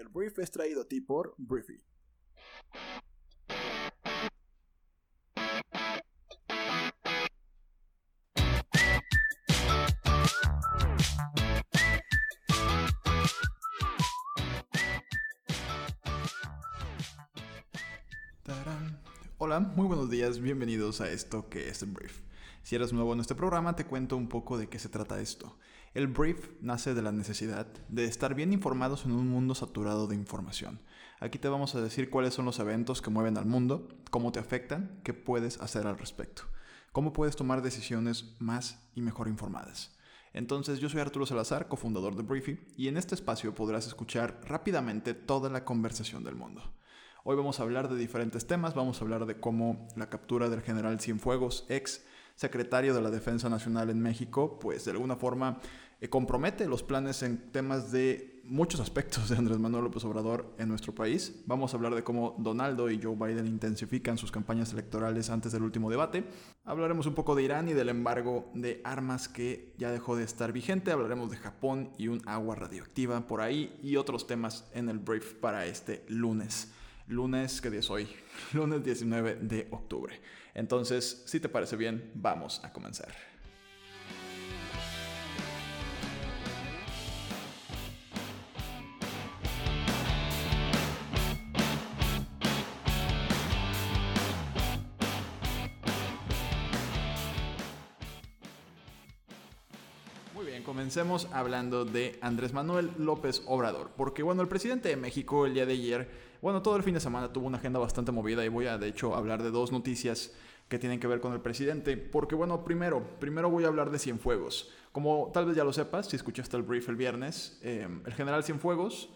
El brief es traído a ti por Briefy. Hola, muy buenos días, bienvenidos a esto que es Brief. Si eres nuevo en este programa, te cuento un poco de qué se trata esto. El brief nace de la necesidad de estar bien informados en un mundo saturado de información. Aquí te vamos a decir cuáles son los eventos que mueven al mundo, cómo te afectan, qué puedes hacer al respecto, cómo puedes tomar decisiones más y mejor informadas. Entonces, yo soy Arturo Salazar, cofundador de Briefy, y en este espacio podrás escuchar rápidamente toda la conversación del mundo. Hoy vamos a hablar de diferentes temas, vamos a hablar de cómo la captura del general Cienfuegos, ex secretario de la Defensa Nacional en México, pues de alguna forma eh, compromete los planes en temas de muchos aspectos de Andrés Manuel López Obrador en nuestro país. Vamos a hablar de cómo Donaldo y Joe Biden intensifican sus campañas electorales antes del último debate. Hablaremos un poco de Irán y del embargo de armas que ya dejó de estar vigente. Hablaremos de Japón y un agua radioactiva por ahí y otros temas en el brief para este lunes lunes, ¿qué día es hoy? Lunes 19 de octubre. Entonces, si te parece bien, vamos a comenzar. Muy bien, comencemos hablando de Andrés Manuel López Obrador, porque bueno, el presidente de México el día de ayer, bueno, todo el fin de semana tuvo una agenda bastante movida y voy a de hecho hablar de dos noticias que tienen que ver con el presidente, porque bueno, primero, primero voy a hablar de Cienfuegos. Como tal vez ya lo sepas, si escuchaste el brief el viernes, eh, el general Cienfuegos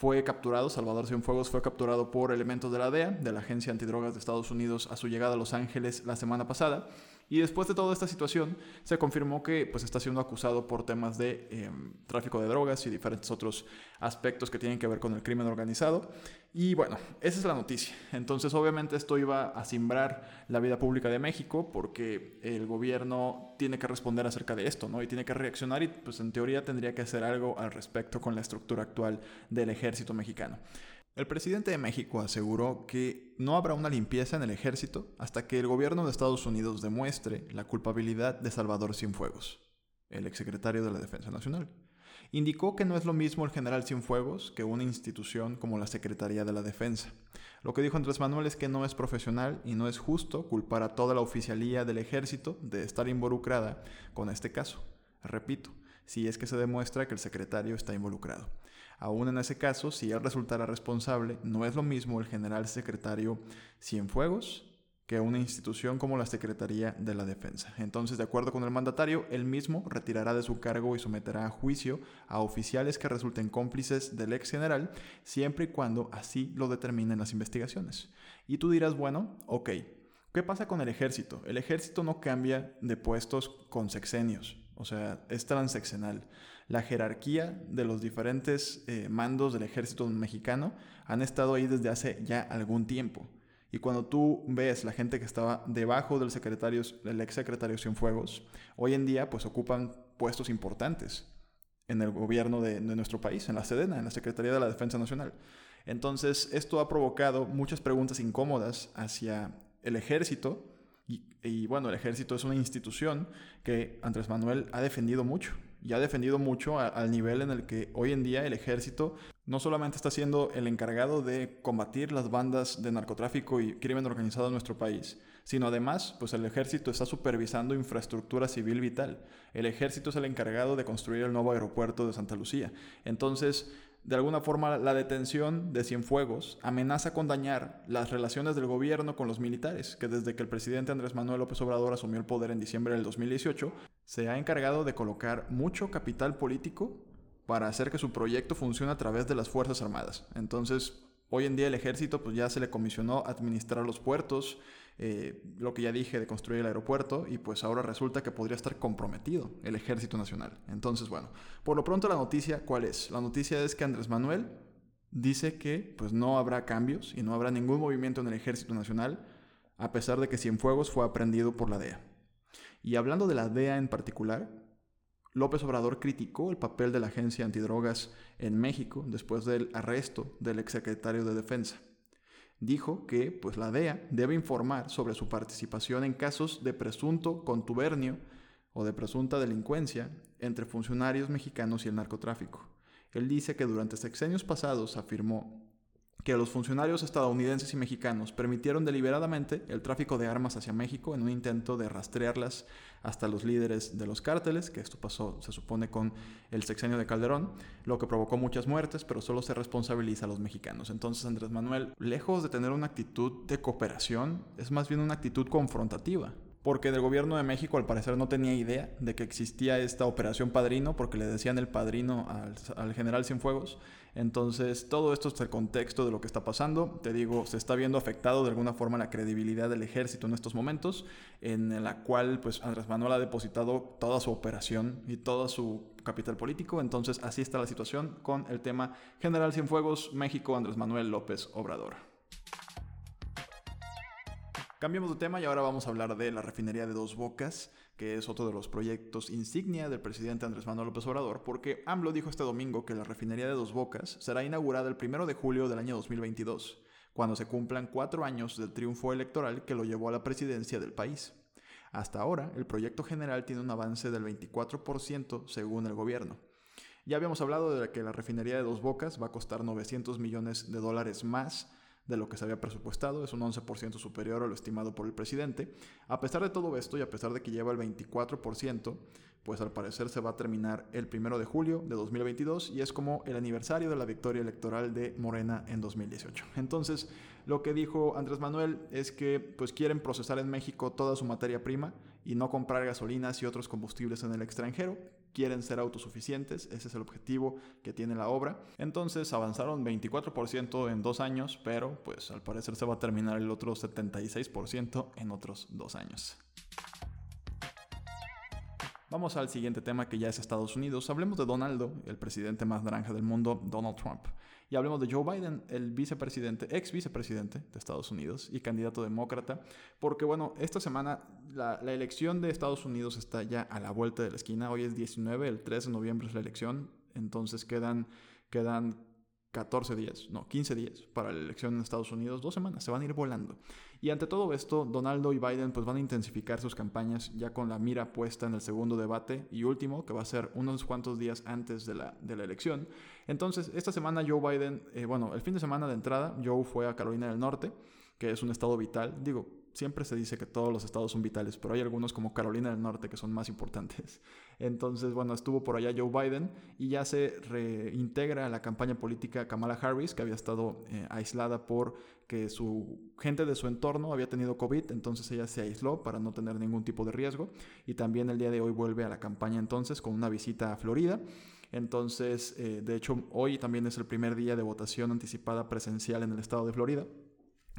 fue capturado, Salvador Cienfuegos fue capturado por elementos de la DEA, de la Agencia Antidrogas de Estados Unidos, a su llegada a Los Ángeles la semana pasada. Y después de toda esta situación, se confirmó que pues, está siendo acusado por temas de em, tráfico de drogas y diferentes otros aspectos que tienen que ver con el crimen organizado. Y bueno, esa es la noticia. Entonces, obviamente, esto iba a simbrar la vida pública de México porque el gobierno tiene que responder acerca de esto, ¿no? Y tiene que reaccionar y, pues, en teoría, tendría que hacer algo al respecto con la estructura actual del ejército mexicano. El presidente de México aseguró que no habrá una limpieza en el ejército hasta que el gobierno de Estados Unidos demuestre la culpabilidad de Salvador Cienfuegos, el exsecretario de la Defensa Nacional. Indicó que no es lo mismo el general Cienfuegos que una institución como la Secretaría de la Defensa. Lo que dijo Andrés Manuel es que no es profesional y no es justo culpar a toda la oficialía del ejército de estar involucrada con este caso. Repito, si es que se demuestra que el secretario está involucrado. Aún en ese caso, si él resultara responsable, no es lo mismo el general secretario Cienfuegos que una institución como la Secretaría de la Defensa. Entonces, de acuerdo con el mandatario, él mismo retirará de su cargo y someterá a juicio a oficiales que resulten cómplices del ex general, siempre y cuando así lo determinen las investigaciones. Y tú dirás, bueno, ok, ¿qué pasa con el ejército? El ejército no cambia de puestos con sexenios. O sea, es transeccional. La jerarquía de los diferentes eh, mandos del ejército mexicano han estado ahí desde hace ya algún tiempo. Y cuando tú ves la gente que estaba debajo del secretario, del ex secretario Cienfuegos, hoy en día pues ocupan puestos importantes en el gobierno de, de, nuestro país, en la Sedena, en la Secretaría de la Defensa Nacional. Entonces, esto ha provocado muchas preguntas incómodas hacia el ejército y, bueno, el ejército es una institución que Andrés Manuel ha defendido mucho. Y ha defendido mucho al nivel en el que hoy en día el ejército no solamente está siendo el encargado de combatir las bandas de narcotráfico y crimen organizado en nuestro país, sino además, pues el ejército está supervisando infraestructura civil vital. El ejército es el encargado de construir el nuevo aeropuerto de Santa Lucía. Entonces, de alguna forma la detención de Cienfuegos amenaza con dañar las relaciones del gobierno con los militares, que desde que el presidente Andrés Manuel López Obrador asumió el poder en diciembre del 2018, se ha encargado de colocar mucho capital político para hacer que su proyecto funcione a través de las Fuerzas Armadas. Entonces, Hoy en día el ejército pues ya se le comisionó administrar los puertos, eh, lo que ya dije de construir el aeropuerto y pues ahora resulta que podría estar comprometido el ejército nacional. Entonces bueno, por lo pronto la noticia, ¿cuál es? La noticia es que Andrés Manuel dice que pues no habrá cambios y no habrá ningún movimiento en el ejército nacional a pesar de que Cienfuegos fue aprendido por la DEA. Y hablando de la DEA en particular, López Obrador criticó el papel de la agencia antidrogas en México después del arresto del exsecretario de Defensa. Dijo que pues, la DEA debe informar sobre su participación en casos de presunto contubernio o de presunta delincuencia entre funcionarios mexicanos y el narcotráfico. Él dice que durante sexenios pasados afirmó que los funcionarios estadounidenses y mexicanos permitieron deliberadamente el tráfico de armas hacia México en un intento de rastrearlas hasta los líderes de los cárteles, que esto pasó, se supone, con el sexenio de Calderón, lo que provocó muchas muertes, pero solo se responsabiliza a los mexicanos. Entonces Andrés Manuel, lejos de tener una actitud de cooperación, es más bien una actitud confrontativa porque del gobierno de México al parecer no tenía idea de que existía esta operación padrino, porque le decían el padrino al, al, general Cienfuegos. Entonces, todo esto es el contexto de lo que está pasando. Te digo, se está viendo afectado de alguna forma la credibilidad del ejército en estos momentos, en la cual pues Andrés Manuel ha depositado toda su operación y todo su capital político. Entonces, así está la situación con el tema General Cienfuegos, México, Andrés Manuel López Obrador. Cambiamos de tema y ahora vamos a hablar de la refinería de Dos Bocas, que es otro de los proyectos insignia del presidente Andrés Manuel López Obrador, porque AMLO dijo este domingo que la refinería de Dos Bocas será inaugurada el 1 de julio del año 2022, cuando se cumplan cuatro años del triunfo electoral que lo llevó a la presidencia del país. Hasta ahora, el proyecto general tiene un avance del 24% según el gobierno. Ya habíamos hablado de que la refinería de Dos Bocas va a costar 900 millones de dólares más de lo que se había presupuestado, es un 11% superior a lo estimado por el presidente. A pesar de todo esto y a pesar de que lleva el 24%, pues al parecer se va a terminar el 1 de julio de 2022 y es como el aniversario de la victoria electoral de Morena en 2018. Entonces, lo que dijo Andrés Manuel es que pues quieren procesar en México toda su materia prima y no comprar gasolinas y otros combustibles en el extranjero, quieren ser autosuficientes, ese es el objetivo que tiene la obra. Entonces avanzaron 24% en dos años, pero pues al parecer se va a terminar el otro 76% en otros dos años. Vamos al siguiente tema que ya es Estados Unidos. Hablemos de Donaldo, el presidente más naranja del mundo, Donald Trump. Y hablemos de Joe Biden, el vicepresidente, ex vicepresidente de Estados Unidos y candidato demócrata. Porque bueno, esta semana la, elección de Estados Unidos está ya a la vuelta de la esquina. Hoy es 19, el 3 de noviembre es la elección. Entonces quedan, quedan 14 días, no, 15 días para la elección en Estados Unidos, dos semanas, se van a ir volando. Y ante todo esto, Donaldo y Biden pues van a intensificar sus campañas ya con la mira puesta en el segundo debate y último, que va a ser unos cuantos días antes de la, de la elección. Entonces, esta semana Joe Biden, eh, bueno, el fin de semana de entrada, Joe fue a Carolina del Norte, que es un estado vital, digo, siempre se dice que todos los estados son vitales, pero hay algunos como Carolina del Norte que son más importantes. Entonces, bueno, estuvo por allá Joe Biden y ya se reintegra a la campaña política Kamala Harris, que había estado eh, aislada por que su gente de su entorno había tenido COVID, entonces ella se aisló para no tener ningún tipo de riesgo. Y también el día de hoy vuelve a la campaña entonces con una visita a Florida. Entonces, eh, de hecho, hoy también es el primer día de votación anticipada presencial en el estado de Florida.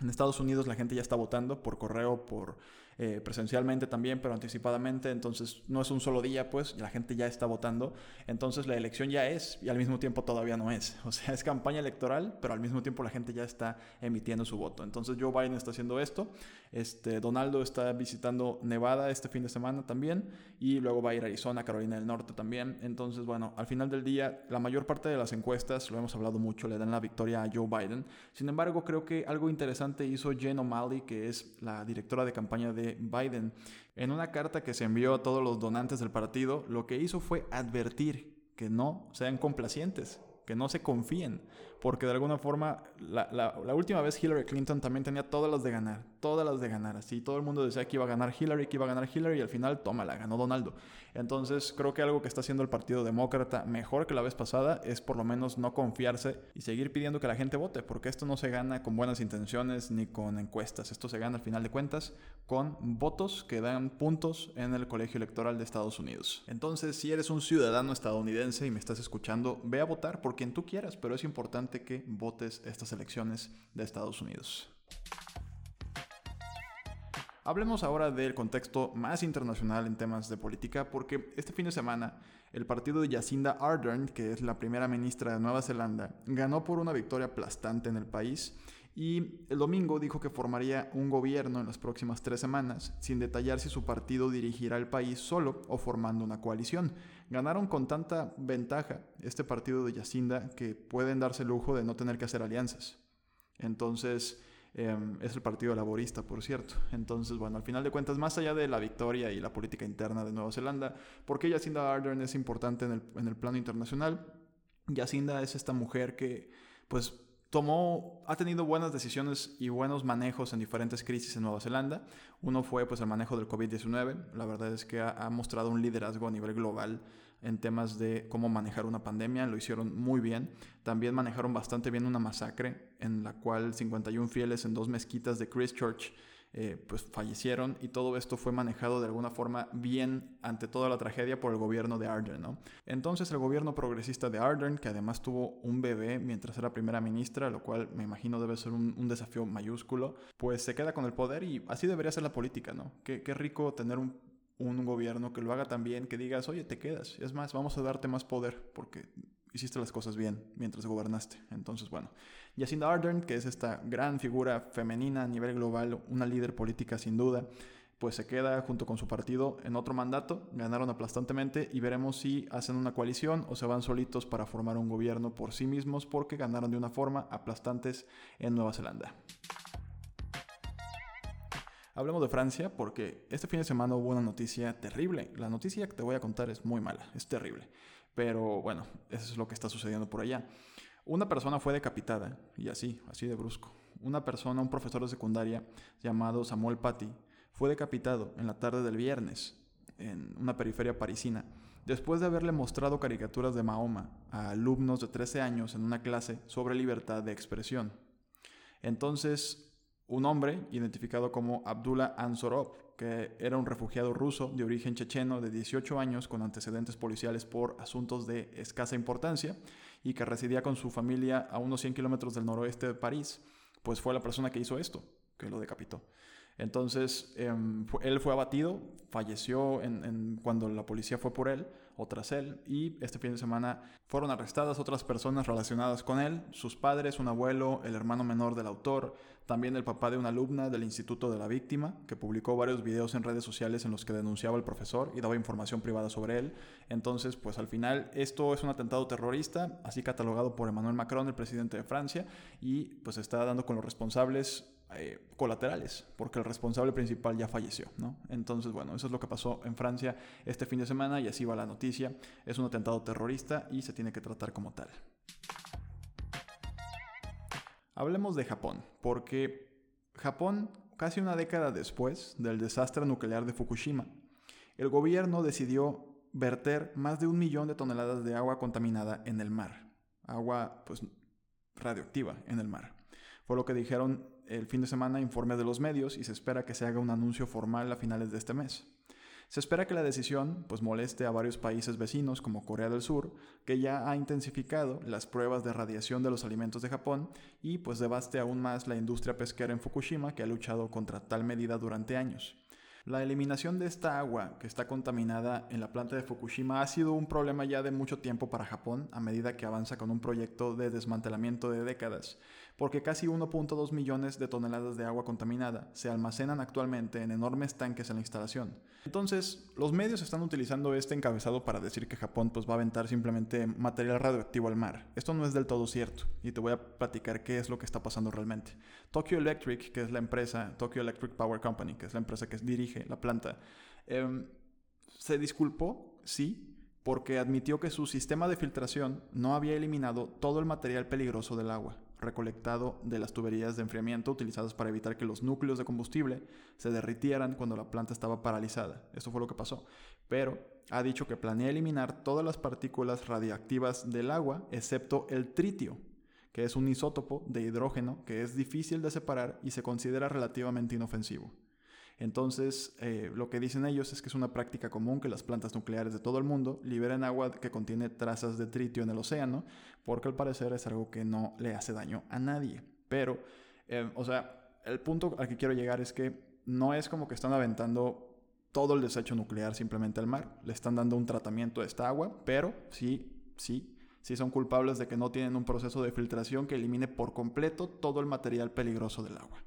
En Estados Unidos la gente ya está votando por correo, por eh, presencialmente también, pero anticipadamente, entonces no es un solo día, pues la gente ya está votando, entonces la elección ya es y al mismo tiempo todavía no es. O sea, es campaña electoral, pero al mismo tiempo la gente ya está emitiendo su voto. Entonces Joe Biden está haciendo esto, este, Donaldo está visitando Nevada este fin de semana también y luego va a ir a Arizona, Carolina del Norte también. Entonces, bueno, al final del día, la mayor parte de las encuestas, lo hemos hablado mucho, le dan la victoria a Joe Biden. Sin embargo, creo que algo interesante hizo Jen O'Malley, que es la directora de campaña de Biden. En una carta que se envió a todos los donantes del partido, lo que hizo fue advertir que no sean complacientes, que no se confíen, porque de alguna forma la, última vez Hillary Clinton también tenía todas las de ganar, todas las de ganar, así todo el mundo decía que iba a ganar Hillary, que iba a ganar Hillary y al final, toma, la ganó Donaldo. Entonces creo que algo que está haciendo el Partido Demócrata mejor que la vez pasada es por lo menos no confiarse y seguir pidiendo que la gente vote, porque esto no se gana con buenas intenciones ni con encuestas, esto se gana al final de cuentas con votos que dan puntos en el colegio electoral de Estados Unidos. Entonces, si eres un ciudadano estadounidense y me estás escuchando, ve a votar por quien tú quieras, pero es importante que votes estas elecciones de Estados Unidos. Hablemos ahora del contexto más internacional en temas de política, porque este fin de semana el partido de Jacinda Ardern, que es la primera ministra de Nueva Zelanda, ganó por una victoria aplastante en el país Y el domingo dijo que formaría un gobierno en las próximas tres semanas, sin detallar si su partido dirigirá el país solo o formando una coalición. Ganaron con tanta ventaja este partido de Yacinda que pueden darse el lujo de no tener que hacer alianzas. Entonces, em, es el Partido Laborista, por cierto. Entonces, bueno, al final de cuentas, más allá de la victoria y la política interna de Nueva Zelanda, ¿por qué Jacinda Ardern es importante en el, en el plano internacional? Jacinda es esta mujer que, pues, tomó, ha tenido buenas decisiones y buenos manejos en diferentes crisis en Nueva Zelanda. Uno fue pues el manejo del COVID-19. La verdad es que ha, mostrado un liderazgo a nivel global en temas de cómo manejar una pandemia. Lo hicieron muy bien. También manejaron bastante bien una masacre en la cual 51 fieles en dos mezquitas de Christchurch eh, pues fallecieron y todo esto fue manejado de alguna forma bien ante toda la tragedia por el gobierno de Ardern, ¿no? Entonces el gobierno progresista de Ardern, que además tuvo un bebé mientras era primera ministra, lo cual me imagino debe ser un, desafío mayúsculo, pues se queda con el poder y así debería ser la política, ¿no? Qué, rico tener un, un gobierno que lo haga tan bien, que digas, oye, te quedas, es más, vamos a darte más poder, porque hiciste las cosas bien mientras gobernaste. Entonces, bueno, Jacinda Ardern, que es esta gran figura femenina a nivel global, una líder política sin duda, pues se queda junto con su partido en otro mandato, ganaron aplastantemente y veremos si hacen una coalición o se van solitos para formar un gobierno por sí mismos porque ganaron de una forma aplastantes en Nueva Zelanda. Hablemos de Francia porque este fin de semana hubo una noticia terrible. La noticia que te voy a contar es muy mala, es terrible. Pero bueno, eso es lo que está sucediendo por allá. Una persona fue decapitada, y así, así de brusco. Una persona, un profesor de secundaria llamado Samuel Paty, fue decapitado en la tarde del viernes en una periferia parisina, después de haberle mostrado caricaturas de Mahoma a alumnos de 13 años en una clase sobre libertad de expresión. Entonces, un hombre, identificado como Abdullah Ansorov, que era un refugiado ruso de origen checheno de 18 años con antecedentes policiales por asuntos de escasa importancia y que residía con su familia a unos 100 kilómetros del noroeste de París, pues fue la persona que hizo esto, que lo decapitó. Entonces, em, él fue abatido, falleció en, cuando la policía fue por él o tras él, y este fin de semana fueron arrestadas otras personas relacionadas con él, sus padres, un abuelo, el hermano menor del autor, también el papá de una alumna del Instituto de la Víctima, que publicó varios videos en redes sociales en los que denunciaba al profesor y daba información privada sobre él. Entonces, pues al final, esto es un atentado terrorista, así catalogado por Emmanuel Macron, el presidente de Francia, y pues está dando con los responsables eh, colaterales, porque el responsable principal ya falleció. Entonces, bueno, eso es lo que pasó en Francia este fin de semana y así va la noticia. Es un atentado terrorista y se tiene que tratar como tal. Hablemos de Japón, porque Japón, casi una década después del desastre nuclear de Fukushima, el gobierno decidió verter más de un millón de toneladas de agua contaminada en el mar, agua pues radioactiva en el mar. Fue lo que dijeron el fin de semana informes de los medios y se espera que se haga un anuncio formal a finales de este mes. Se espera que la decisión pues moleste a varios países vecinos como Corea del Sur, que ya ha intensificado las pruebas de radiación de los alimentos de Japón y pues devaste aún más la industria pesquera en Fukushima que ha luchado contra tal medida durante años. La eliminación de esta agua que está contaminada en la planta de Fukushima ha sido un problema ya de mucho tiempo para Japón a medida que avanza con un proyecto de desmantelamiento de décadas, porque casi 1.2 millones de toneladas de agua contaminada se almacenan actualmente en enormes tanques en la instalación. Entonces, los medios están utilizando este encabezado para decir que Japón pues, va a aventar simplemente material radioactivo al mar. Esto no es del todo cierto, y te voy a platicar qué es lo que está pasando realmente. Tokyo Electric, que es la empresa, Tokyo Electric Power Company, que es la empresa que dirige la planta, em, se disculpó, sí, porque admitió que su sistema de filtración no había eliminado todo el material peligroso del agua recolectado de las tuberías de enfriamiento utilizadas para evitar que los núcleos de combustible se derritieran cuando la planta estaba paralizada. Eso fue lo que pasó. Pero ha dicho que planea eliminar todas las partículas radiactivas del agua, excepto el tritio, que es un isótopo de hidrógeno que es difícil de separar y se considera relativamente inofensivo. Entonces, eh, lo que dicen ellos es que es una práctica común que las plantas nucleares de todo el mundo liberen agua que contiene trazas de tritio en el océano, porque al parecer es algo que no le hace daño a nadie. Pero, eh, o sea, el punto al que quiero llegar es que no es como que están aventando todo el desecho nuclear simplemente al mar, le están dando un tratamiento a esta agua, pero sí, sí, si son culpables de que no tienen un proceso de filtración que elimine por completo todo el material peligroso del agua.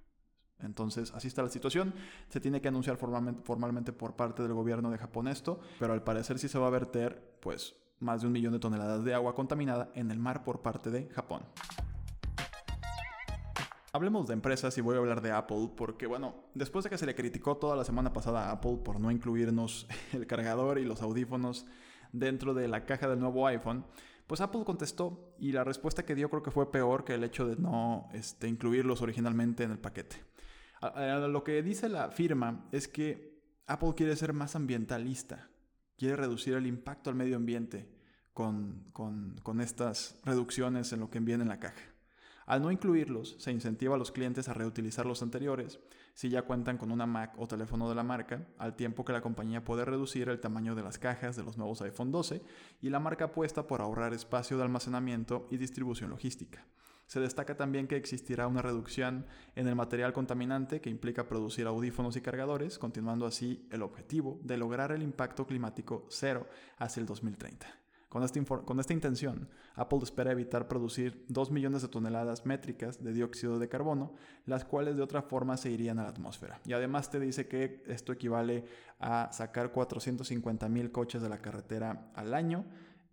Entonces, así está la situación. Se tiene que anunciar formalmente, por parte del gobierno de Japón esto, pero al parecer sí se va a verter, pues, más de un millón de toneladas de agua contaminada en el mar por parte de Japón. Hablemos de empresas y voy a hablar de Apple porque, bueno, después de que se le criticó toda la semana pasada a Apple por no incluirnos el cargador y los audífonos dentro de la caja del nuevo iPhone, pues Apple contestó y la respuesta que dio creo que fue peor que el hecho de no este, incluirlos originalmente en el paquete. Lo que dice la firma es que Apple quiere ser más ambientalista, quiere reducir el impacto al medio ambiente con, con estas reducciones en lo que envían en la caja. Al no incluirlos, se incentiva a los clientes a reutilizar los anteriores si ya cuentan con una Mac o teléfono de la marca, al tiempo que la compañía puede reducir el tamaño de las cajas de los nuevos iPhone 12 y la marca apuesta por ahorrar espacio de almacenamiento y distribución logística. Se destaca también que existirá una reducción en el material contaminante que implica producir audífonos y cargadores, continuando así el objetivo de lograr el impacto climático cero hacia el 2030. Con esta, intención, Apple espera evitar producir 2 millones de toneladas métricas de dióxido de carbono, las cuales de otra forma se irían a la atmósfera. Y además te dice que esto equivale a sacar 450 mil coches de la carretera al año.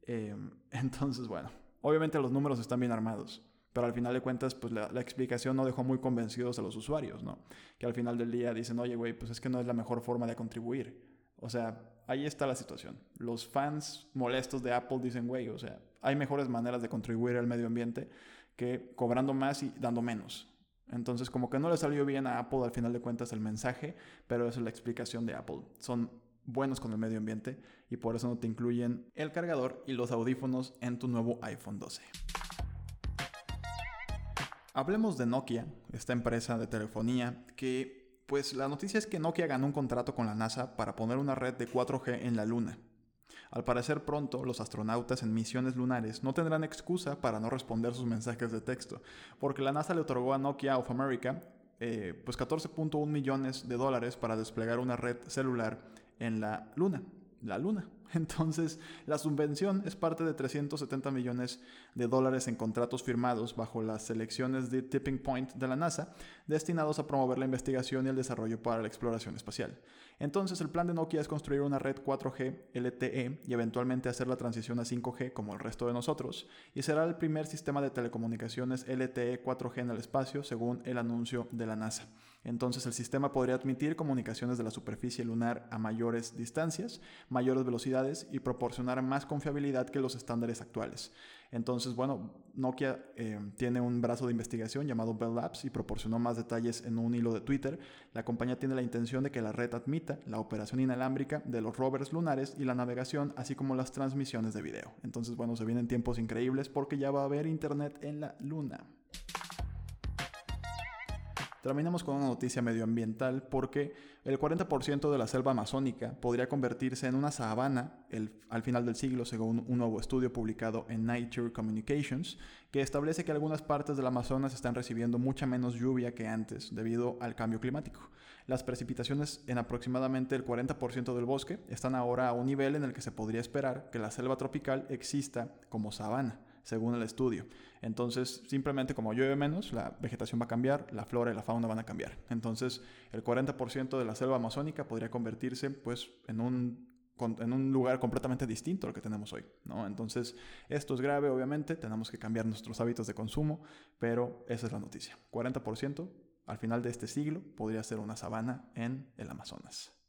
Eh, entonces, bueno, obviamente los números están bien armados. Pero al final de cuentas, pues la, explicación no dejó muy convencidos a los usuarios, ¿no? Que al final del día dicen, oye, güey, pues es que no es la mejor forma de contribuir. O sea, ahí está la situación. Los fans molestos de Apple dicen, güey, o sea, hay mejores maneras de contribuir al medio ambiente que cobrando más y dando menos. Entonces, como que no le salió bien a Apple al final de cuentas el mensaje, pero es la explicación de Apple. Son buenos con el medio ambiente y por eso no te incluyen el cargador y los audífonos en tu nuevo iPhone 12. Hablemos de Nokia, esta empresa de telefonía que pues la noticia es que Nokia ganó un contrato con la NASA para poner una red de 4G en la Luna. Al parecer pronto, los astronautas en misiones lunares no tendrán excusa para no responder sus mensajes de texto, porque la NASA le otorgó a Nokia of America eh, pues 14.1 millones de dólares para desplegar una red celular en la Luna. La Luna. Entonces, la subvención es parte de 370 millones de dólares en contratos firmados bajo las selecciones de Tipping Point de la NASA, destinados a promover la investigación y el desarrollo para la exploración espacial. Entonces, el plan de Nokia es construir una red 4G LTE y eventualmente hacer la transición a 5G como el resto de nosotros, y será el primer sistema de telecomunicaciones LTE 4G en el espacio, según el anuncio de la NASA. Entonces el sistema podría admitir comunicaciones de la superficie lunar a mayores distancias, mayores velocidades y proporcionar más confiabilidad que los estándares actuales. Entonces, bueno, Nokia eh, tiene un brazo de investigación llamado Bell Labs y proporcionó más detalles en un hilo de Twitter. La compañía tiene la intención de que la red admita la operación inalámbrica de los rovers lunares y la navegación, así como las transmisiones de video. Entonces, bueno, se vienen tiempos increíbles porque ya va a haber internet en la luna. Terminamos con una noticia medioambiental porque el 40% de la selva amazónica podría convertirse en una sabana al final del siglo, según un nuevo estudio publicado en Nature Communications, que establece que algunas partes del Amazonas están recibiendo mucha menos lluvia que antes debido al cambio climático. Las precipitaciones en aproximadamente el 40% del bosque están ahora a un nivel en el que se podría esperar que la selva tropical exista como sabana según el estudio. Entonces, simplemente como llueve menos, la vegetación va a cambiar, la flora y la fauna van a cambiar. Entonces, el 40% de la selva amazónica podría convertirse pues en un lugar completamente distinto al que tenemos hoy. Entonces, esto es grave, obviamente, tenemos que cambiar nuestros hábitos de consumo, pero esa es la noticia. 40% al final de este siglo podría ser una sabana en el Amazonas.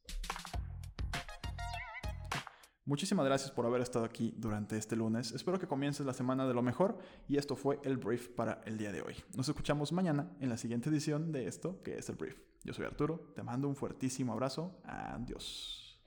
Muchísimas gracias por haber estado aquí durante este lunes. Espero que comiences la semana de lo mejor y esto fue el brief para el día de hoy. Nos escuchamos mañana en la siguiente edición de esto que es el brief. Yo soy Arturo, te mando un fuertísimo abrazo. Adiós.